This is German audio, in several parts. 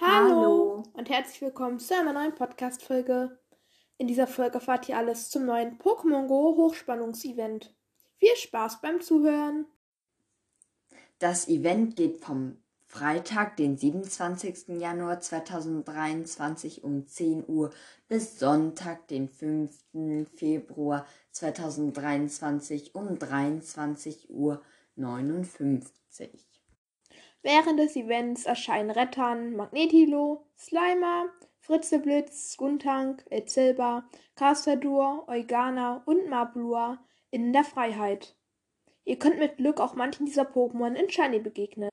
Hallo. Hallo. und herzlich willkommen zu einer neuen Podcast-Folge. In dieser Folge erfahrt ihr alles zum neuen Pokémon Go Hochspannungsevent. Viel Spaß beim Zuhören. Das Event geht vom Freitag, den 27. Januar 2023 um 10 Uhr bis Sonntag, den 5. Februar 2023 um 23 Uhr 59. Während des Events erscheinen Rettern, Magnetilo, Slimer, Fritzeblitz, Skuntank, Elzilba, Castadur, Eugana und Mablua in der Freiheit. Ihr könnt mit Glück auch manchen dieser Pokémon in Shiny begegnen.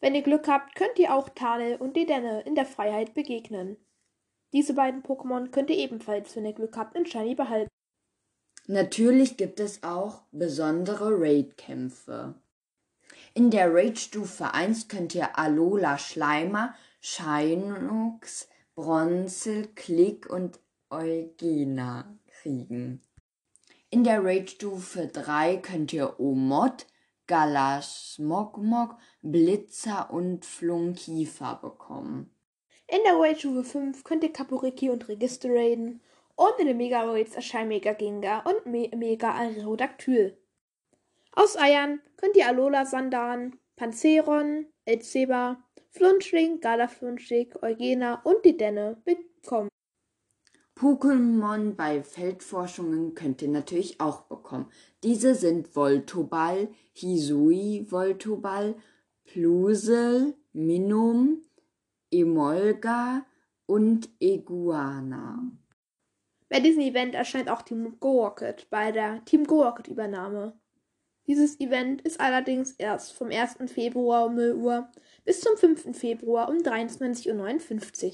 Wenn ihr Glück habt, könnt ihr auch Tanel und Dedenne in der Freiheit begegnen. Diese beiden Pokémon könnt ihr ebenfalls, wenn ihr Glück habt, in Shiny behalten. Natürlich gibt es auch besondere Raid-Kämpfe. In der Raid-Stufe 1 könnt ihr Alola Schleimer, Shinux, Bronzel, Klick und Eugena kriegen. In der Raid-Stufe 3 könnt ihr Omod, Galasmogmog, Blitzer und Flunkiefer bekommen. In der Raid-Stufe 5 könnt ihr Kaporiki und Register raiden. Und in den Mega Raids erscheinen Mega Gengar und Me Mega Aerodactyl. Aus Eiern könnt ihr Alola Sandan, Panzeron, Elzeba, Flunschling, Galaflunschig, Eugena und die Denne bekommen. Pokémon bei Feldforschungen könnt ihr natürlich auch bekommen. Diese sind Voltoball, Hisui Voltoball, Plusel, Minum, Emolga und Iguana. Bei diesem Event erscheint auch Team Go Rocket bei der Team Go Rocket Übernahme. Dieses Event ist allerdings erst vom 1. Februar um 0 Uhr bis zum 5. Februar um 23.59 Uhr.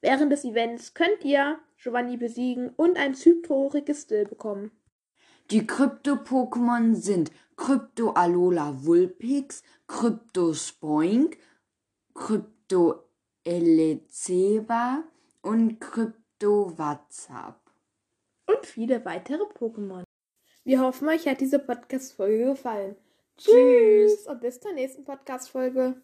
Während des Events könnt ihr Giovanni besiegen und ein Zypro-Register bekommen. Die Krypto-Pokémon sind Krypto Alola Vulpix, Krypto Spoink, Krypto Elezeba und Krypto WhatsApp. Und viele weitere Pokémon. Wir hoffen, euch hat diese Podcast-Folge gefallen. Tschüss und bis zur nächsten Podcast-Folge.